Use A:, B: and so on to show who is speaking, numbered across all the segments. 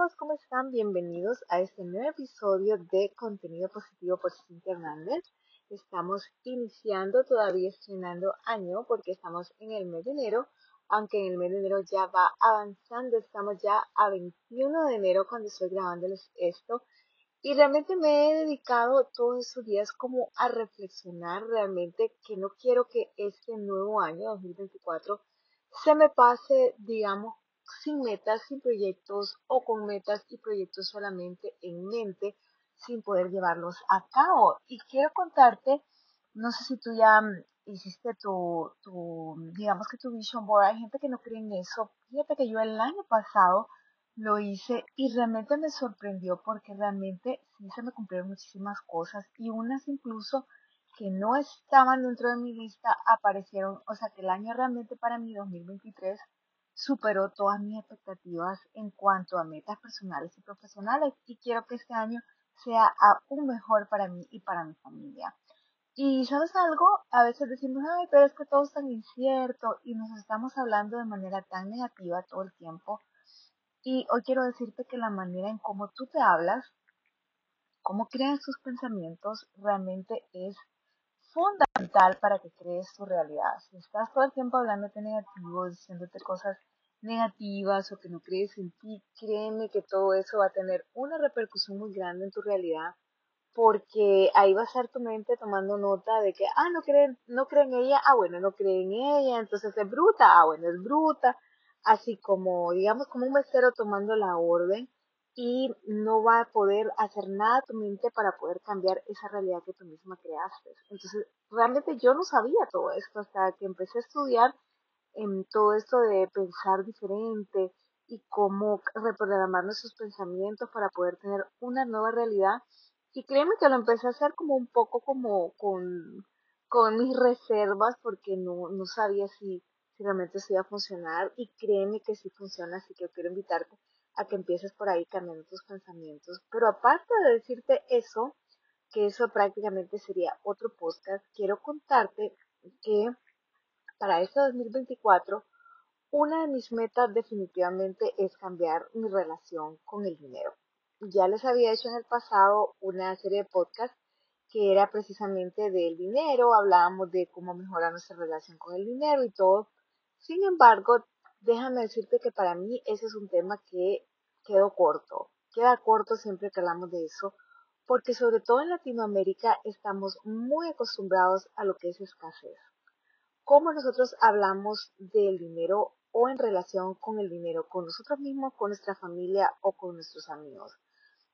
A: amigos, ¿cómo están? Bienvenidos a este nuevo episodio de Contenido Positivo por Cintia Hernández. Estamos iniciando, todavía estrenando año porque estamos en el mes de enero, aunque en el mes de enero ya va avanzando, estamos ya a 21 de enero cuando estoy grabándoles esto. Y realmente me he dedicado todos estos días como a reflexionar realmente que no quiero que este nuevo año 2024 se me pase, digamos, sin metas, sin proyectos o con metas y proyectos solamente en mente sin poder llevarlos a cabo. Y quiero contarte, no sé si tú ya mm, hiciste tu, digamos que tu vision board, hay gente que no cree en eso. Fíjate que yo el año pasado lo hice y realmente me sorprendió porque realmente sí se me cumplieron muchísimas cosas y unas incluso que no estaban dentro de mi lista aparecieron, o sea que el año realmente para mí 2023 superó todas mis expectativas en cuanto a metas personales y profesionales y quiero que este año sea aún mejor para mí y para mi familia. Y sabes algo, a veces decimos, ay, pero es que todo es tan incierto y nos estamos hablando de manera tan negativa todo el tiempo. Y hoy quiero decirte que la manera en cómo tú te hablas, cómo creas tus pensamientos, realmente es fundamental para que crees tu realidad. Si estás todo el tiempo hablándote negativo, diciéndote cosas negativas o que no crees en ti, créeme que todo eso va a tener una repercusión muy grande en tu realidad porque ahí va a ser tu mente tomando nota de que, ah, no creen, no creen en ella, ah, bueno, no creen en ella, entonces es bruta, ah, bueno, es bruta, así como, digamos, como un mesero tomando la orden y no va a poder hacer nada tu mente para poder cambiar esa realidad que tú misma creaste. Entonces, realmente yo no sabía todo esto hasta que empecé a estudiar en todo esto de pensar diferente y cómo reprogramar nuestros pensamientos para poder tener una nueva realidad. Y créeme que lo empecé a hacer como un poco como con, con mis reservas porque no, no sabía si, si realmente eso iba a funcionar y créeme que sí funciona, así que quiero invitarte a que empieces por ahí cambiando tus pensamientos. Pero aparte de decirte eso, que eso prácticamente sería otro podcast, quiero contarte que para este 2024, una de mis metas definitivamente es cambiar mi relación con el dinero. Ya les había hecho en el pasado una serie de podcasts que era precisamente del dinero, hablábamos de cómo mejorar nuestra relación con el dinero y todo. Sin embargo, déjame decirte que para mí ese es un tema que quedó corto. Queda corto siempre que hablamos de eso, porque sobre todo en Latinoamérica estamos muy acostumbrados a lo que es escasez cómo nosotros hablamos del dinero o en relación con el dinero, con nosotros mismos, con nuestra familia o con nuestros amigos.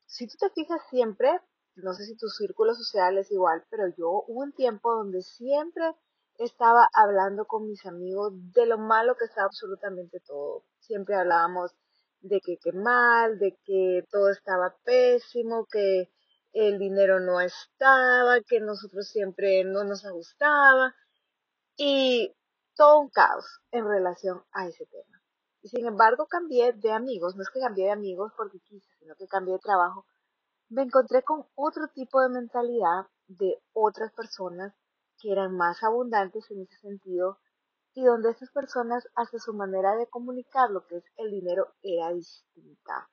A: Si tú te fijas siempre, no sé si tu círculo social es igual, pero yo hubo un tiempo donde siempre estaba hablando con mis amigos de lo malo que estaba absolutamente todo. Siempre hablábamos de que qué mal, de que todo estaba pésimo, que el dinero no estaba, que nosotros siempre no nos gustaba y todo un caos en relación a ese tema. Y sin embargo cambié de amigos, no es que cambié de amigos porque quise, sino que cambié de trabajo. Me encontré con otro tipo de mentalidad de otras personas que eran más abundantes en ese sentido y donde esas personas hasta su manera de comunicar lo que es el dinero era distinta.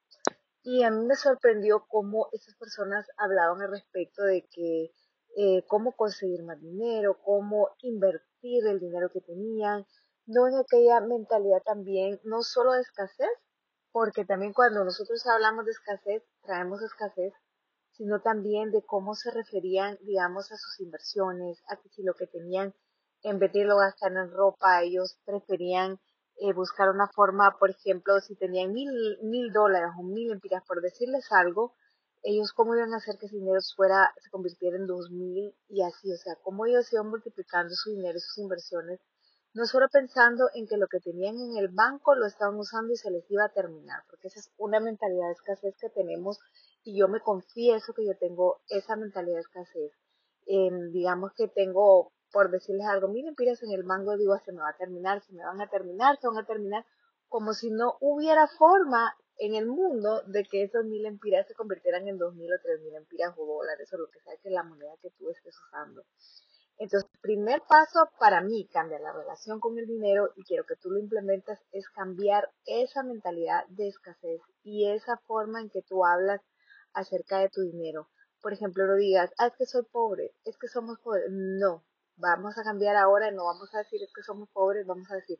A: Y a mí me sorprendió cómo esas personas hablaban al respecto de que eh, cómo conseguir más dinero, cómo invertir el dinero que tenían, no en aquella mentalidad también, no solo de escasez, porque también cuando nosotros hablamos de escasez, traemos escasez, sino también de cómo se referían, digamos, a sus inversiones, a que si lo que tenían, en vez de lo gastar en ropa, ellos preferían eh, buscar una forma, por ejemplo, si tenían mil, mil dólares o mil empiras, por decirles algo, ellos cómo iban a hacer que ese dinero fuera, se convirtiera en dos mil y así, o sea, cómo ellos iban multiplicando su dinero sus inversiones, no solo pensando en que lo que tenían en el banco lo estaban usando y se les iba a terminar, porque esa es una mentalidad de escasez que tenemos y yo me confieso que yo tengo esa mentalidad de escasez. Em, digamos que tengo, por decirles algo, miren, piras en el banco, digo, se me va a terminar, se me van a terminar, se van a terminar, como si no hubiera forma en el mundo de que esos mil empiras se convirtieran en dos mil o tres mil empiras o dólares o lo que sea que la moneda que tú estés usando. Entonces, primer paso para mí, cambiar la relación con el dinero y quiero que tú lo implementes, es cambiar esa mentalidad de escasez y esa forma en que tú hablas acerca de tu dinero. Por ejemplo, no digas, ah, es que soy pobre, es que somos pobres. No, vamos a cambiar ahora, no vamos a decir es que somos pobres, vamos a decir,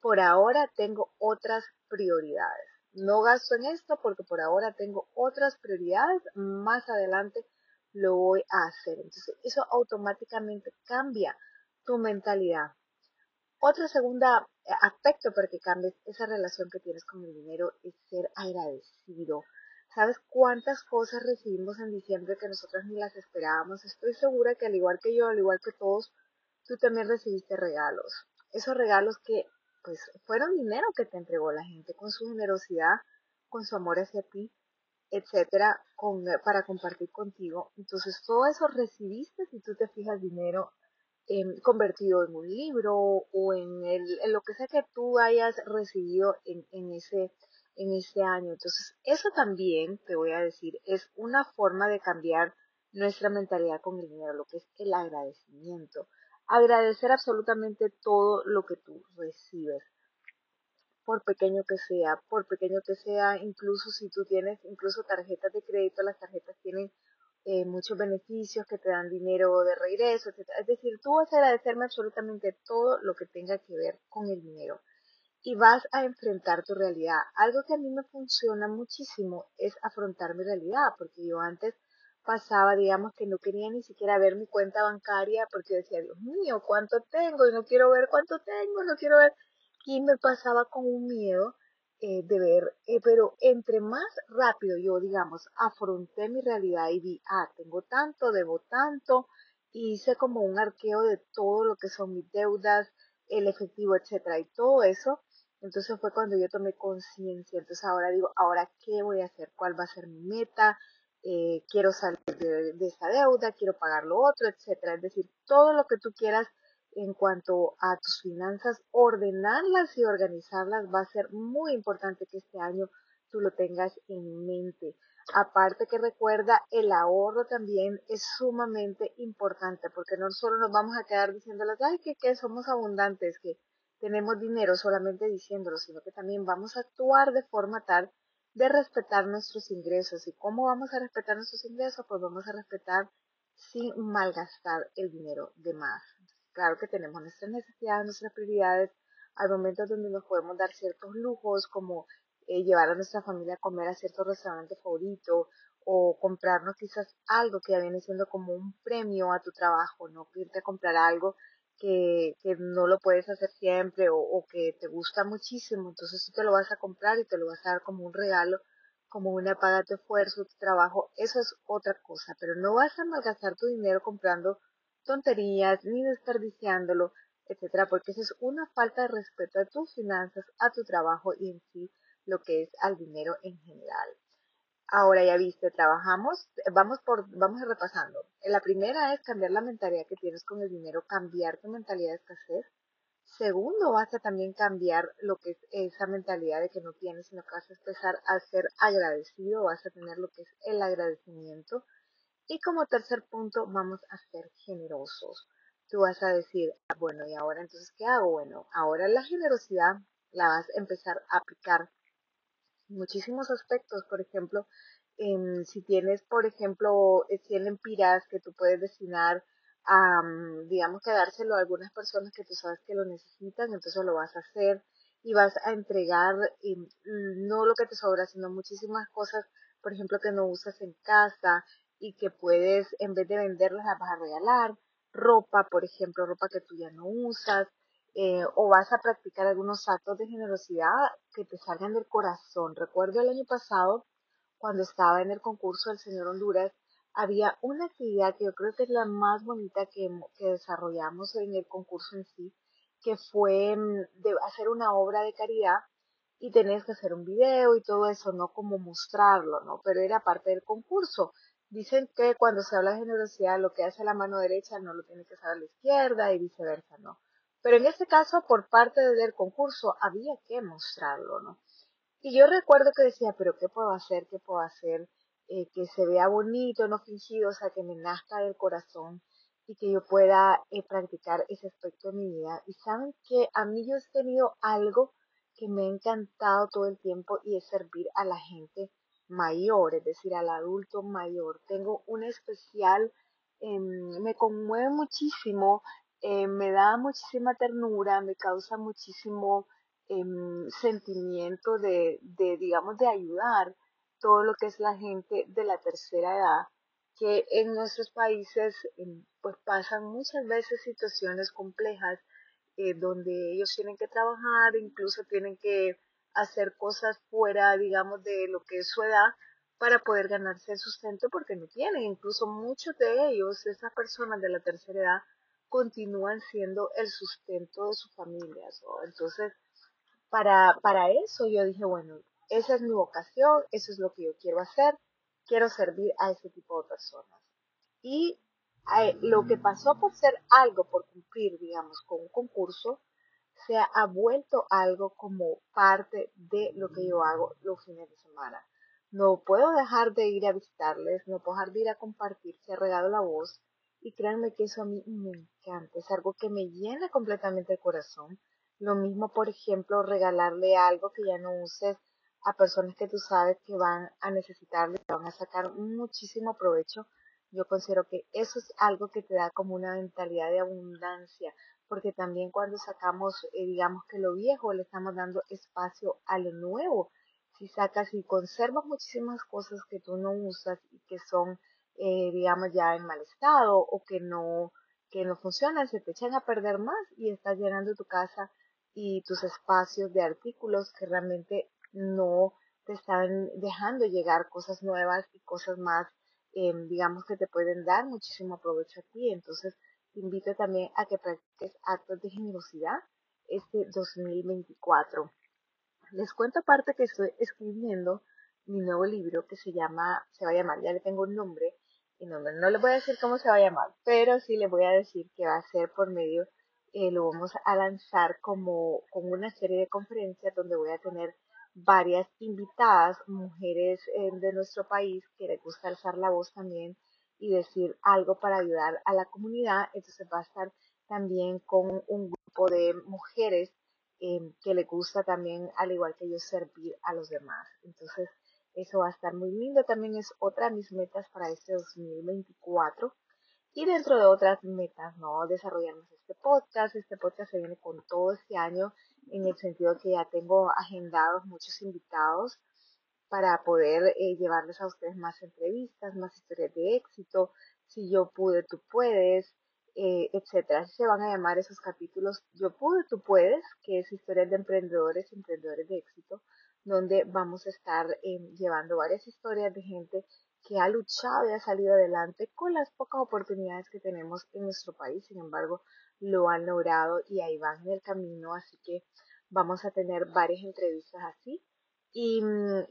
A: por ahora tengo otras prioridades. No gasto en esto porque por ahora tengo otras prioridades, más adelante lo voy a hacer. Entonces, eso automáticamente cambia tu mentalidad. Otro segundo eh, aspecto para que cambies esa relación que tienes con el dinero es ser agradecido. ¿Sabes cuántas cosas recibimos en diciembre que nosotras ni las esperábamos? Estoy segura que al igual que yo, al igual que todos, tú también recibiste regalos. Esos regalos que pues fueron dinero que te entregó la gente con su generosidad, con su amor hacia ti etcétera, con, eh, para compartir contigo. Entonces, todo eso recibiste, si tú te fijas, dinero convertido en un libro o en, el, lo que sea que tú hayas recibido en, en, ese, en ese año. Entonces, eso también, te voy a decir, es una forma de cambiar nuestra mentalidad con el dinero, lo que es el agradecimiento. Agradecer absolutamente todo lo que tú recibes por pequeño que sea, por pequeño que sea, incluso si tú tienes incluso tarjetas de crédito, las tarjetas tienen eh, muchos beneficios que te dan dinero de regreso, etc. Es decir, tú vas a agradecerme absolutamente todo lo que tenga que ver con el dinero y vas a enfrentar tu realidad. Algo que a mí me funciona muchísimo es afrontar mi realidad, porque yo antes pasaba, digamos, que no quería ni siquiera ver mi cuenta bancaria porque decía, Dios mío, ¿cuánto tengo? Y no quiero ver cuánto tengo, no quiero ver y me pasaba con un miedo eh, de ver, eh, pero entre más rápido yo, digamos, afronté mi realidad y vi, ah, tengo tanto, debo tanto, hice como un arqueo de todo lo que son mis deudas, el efectivo, etcétera, y todo eso, entonces fue cuando yo tomé conciencia. Entonces ahora digo, ahora qué voy a hacer, cuál va a ser mi meta, eh, quiero salir de, esa deuda, quiero pagar lo otro, etcétera. Es decir, todo lo que tú quieras en cuanto a tus finanzas, ordenarlas y organizarlas va a ser muy importante que este año tú lo tengas en mente. Aparte que recuerda, el ahorro también es sumamente importante porque no solo nos vamos a quedar diciéndoles, ay, que, que somos abundantes, que tenemos dinero solamente diciéndolo, sino que también vamos a actuar de forma tal de respetar nuestros ingresos. ¿Y cómo vamos a respetar nuestros ingresos? Pues vamos a respetar sin malgastar el dinero de más. Claro que tenemos nuestras necesidades, nuestras prioridades. Hay momentos donde nos podemos dar ciertos lujos, como eh, llevar a nuestra familia a comer a cierto restaurante favorito o comprarnos quizás algo que viene siendo como un premio a tu trabajo, no irte a comprar algo que, que no lo puedes hacer siempre o, o, que te gusta muchísimo, entonces tú te lo vas a comprar y te lo vas a dar como un regalo, como una paga de esfuerzo, tu trabajo, eso es otra cosa, pero no vas a malgastar tu dinero comprando tonterías ni desperdiciándolo, etcétera, porque eso es una falta de respeto a tus finanzas, a tu trabajo y en sí lo que es al dinero en general. Ahora ya viste, trabajamos, vamos por, vamos repasando. La primera es cambiar la mentalidad que tienes con el dinero, cambiar tu mentalidad de escasez. Segundo, vas a también cambiar lo que es esa mentalidad de que no tienes, sino que vas a empezar a ser agradecido, vas a tener lo que es el agradecimiento. Y como tercer punto, vamos a ser generosos. Tú vas a decir, ah, bueno, ¿y ahora entonces qué hago? Bueno, ahora la generosidad la vas a empezar a aplicar muchísimos aspectos. Por ejemplo, si tienes, por ejemplo, 100 eh, empiras que tú puedes destinar a, mm, digamos, que dárselo a algunas personas que tú sabes que lo necesitan, entonces lo vas a hacer y vas a entregar em, no lo que te sobra, sino muchísimas cosas, por ejemplo, que no usas en casa, y que puedes, en vez de venderlas, las vas a regalar. Ropa, por ejemplo, ropa que tú ya no usas. Eh, o vas a practicar algunos actos de generosidad que te salgan del corazón. Recuerdo el año pasado, cuando estaba en el concurso del Señor Honduras, había una actividad que yo creo que es la más bonita que, que desarrollamos en el concurso en sí, que fue mm, de hacer una obra de caridad y tenés que hacer un video y todo eso, no como mostrarlo, ¿no? Pero era parte del concurso. Dicen que cuando se habla de generosidad, lo que hace la mano derecha no lo tiene que hacer a la izquierda y viceversa, ¿no? Pero en este caso, por parte del concurso, había que mostrarlo, ¿no? Y yo recuerdo que decía, pero ¿qué puedo hacer? ¿Qué puedo hacer? Eh, que se vea bonito, no fingido, o sea, que me nazca del corazón. y que yo pueda eh, practicar ese aspecto de mi vida. Y saben que a mí yo he tenido algo que me ha encantado todo el tiempo y es servir a la gente mayor, es decir, al adulto mayor. Tengo un especial, em, me conmueve muchísimo, eh, me da muchísima ternura, me causa muchísimo em, sentimiento de, de, digamos, de ayudar todo lo que es la gente de la tercera edad que en nuestros países em, pues pasan muchas veces situaciones complejas eh, donde ellos tienen que trabajar, incluso tienen que hacer cosas fuera, digamos, de lo que es su edad para poder ganarse el sustento porque no tienen. Incluso muchos de ellos, esas personas de la tercera edad, continúan siendo el sustento de sus familias. Entonces, para, para eso yo dije, bueno, esa es mi vocación, eso es lo que yo quiero hacer quiero servir a ese tipo de personas. Y eh, lo que pasó por ser algo, por cumplir, digamos, con un concurso, se ha vuelto algo como parte de lo que yo hago los fines de semana. No puedo dejar de ir a visitarles, no puedo dejar de ir a compartir, se ha regado la voz y créanme que eso a mí me encanta, es algo que me llena completamente el corazón. Lo mismo, por ejemplo, regalarle algo que ya no uses a personas que tú sabes que van a necesitarlo y van a sacar muchísimo provecho, yo considero que eso es algo que te da como una mentalidad de abundancia, porque también cuando sacamos, eh, digamos que lo viejo, le estamos dando espacio a lo nuevo. Si sacas y conservas muchísimas cosas que tú no usas y que son, eh, digamos, ya en mal estado o que no, que no funcionan, se te echan a perder más y estás llenando tu casa y tus espacios de artículos que realmente no te están dejando llegar cosas nuevas y cosas más, em, digamos, que te pueden dar muchísimo provecho a ti. Entonces, te invito también a que practiques actos de generosidad este 2024. Les cuento aparte que estoy escribiendo mi nuevo libro que se llama, se va a llamar, ya le tengo un nombre, y no, no les voy a decir cómo se va a llamar, pero sí les voy a decir que va a ser por medio, eh, lo vamos a lanzar como, como una serie de conferencias donde voy a tener varias invitadas, mujeres eh, de nuestro país, que les gusta alzar la voz también y decir algo para ayudar a la comunidad. Entonces va a estar también con un grupo de mujeres eh, que le gusta también, al igual que yo, servir a los demás. Entonces, eso va a estar muy lindo. También es otra de mis metas para este 2024. Y dentro de otras metas, ¿no? Desarrollamos este podcast. Este podcast se viene con todo este año en el sentido que ya tengo agendados muchos invitados para poder eh, llevarles a ustedes más entrevistas, más historias de éxito, si yo pude, tú puedes, eh, etcétera. Se van a llamar esos capítulos Yo pude, tú puedes, que es historias de emprendedores, emprendedores de éxito, donde vamos a estar eh, llevando varias historias de gente que ha luchado y ha salido adelante con las pocas oportunidades que tenemos en nuestro país. Sin embargo, lo han logrado y ahí van en el camino, así que vamos a tener varias entrevistas así. Y,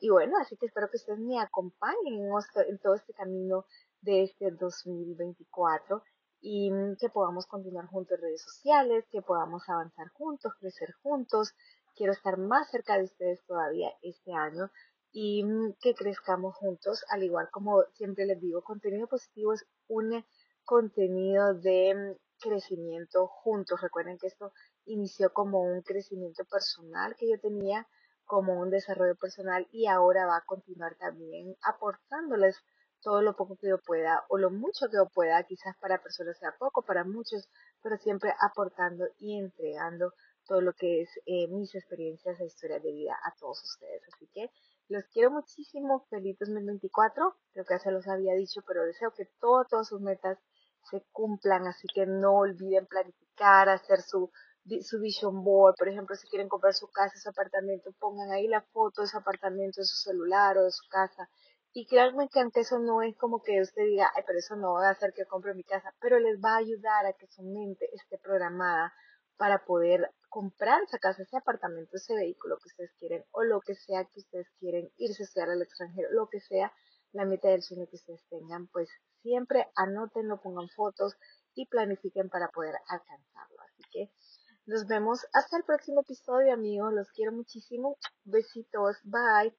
A: y bueno, así que espero que ustedes me acompañen en todo este camino de este 2024 y que podamos continuar juntos en redes sociales, que podamos avanzar juntos, crecer juntos. Quiero estar más cerca de ustedes todavía este año y que crezcamos juntos, al igual como siempre les digo, contenido positivo es un contenido de crecimiento juntos. Recuerden que esto inició como un crecimiento personal que yo tenía, como un desarrollo personal y ahora va a continuar también aportándoles todo lo poco que yo pueda o lo mucho que yo pueda, quizás para personas sea poco, para muchos, pero siempre aportando y entregando todo lo que es eh, mis experiencias e historias de vida a todos ustedes. Así que los quiero muchísimo, feliz 2024, creo que ya se los había dicho, pero deseo que todas, todas sus metas se cumplan, así que no olviden planificar, hacer su, su vision board, por ejemplo, si quieren comprar su casa, su apartamento, pongan ahí la foto de su apartamento, de su celular o de su casa. Y créanme que ante eso no es como que usted diga, ay, pero eso no va a hacer que compre mi casa, pero les va a ayudar a que su mente esté programada para poder comprar esa casa, ese apartamento, ese vehículo que ustedes quieren o lo que sea que ustedes quieren, irse a estudiar al extranjero, lo que sea, la meta del sueño que ustedes tengan, pues siempre anótenlo, pongan fotos y planifiquen para poder alcanzarlo. Así que nos vemos hasta el próximo episodio, amigos. Los quiero muchísimo. Besitos. Bye.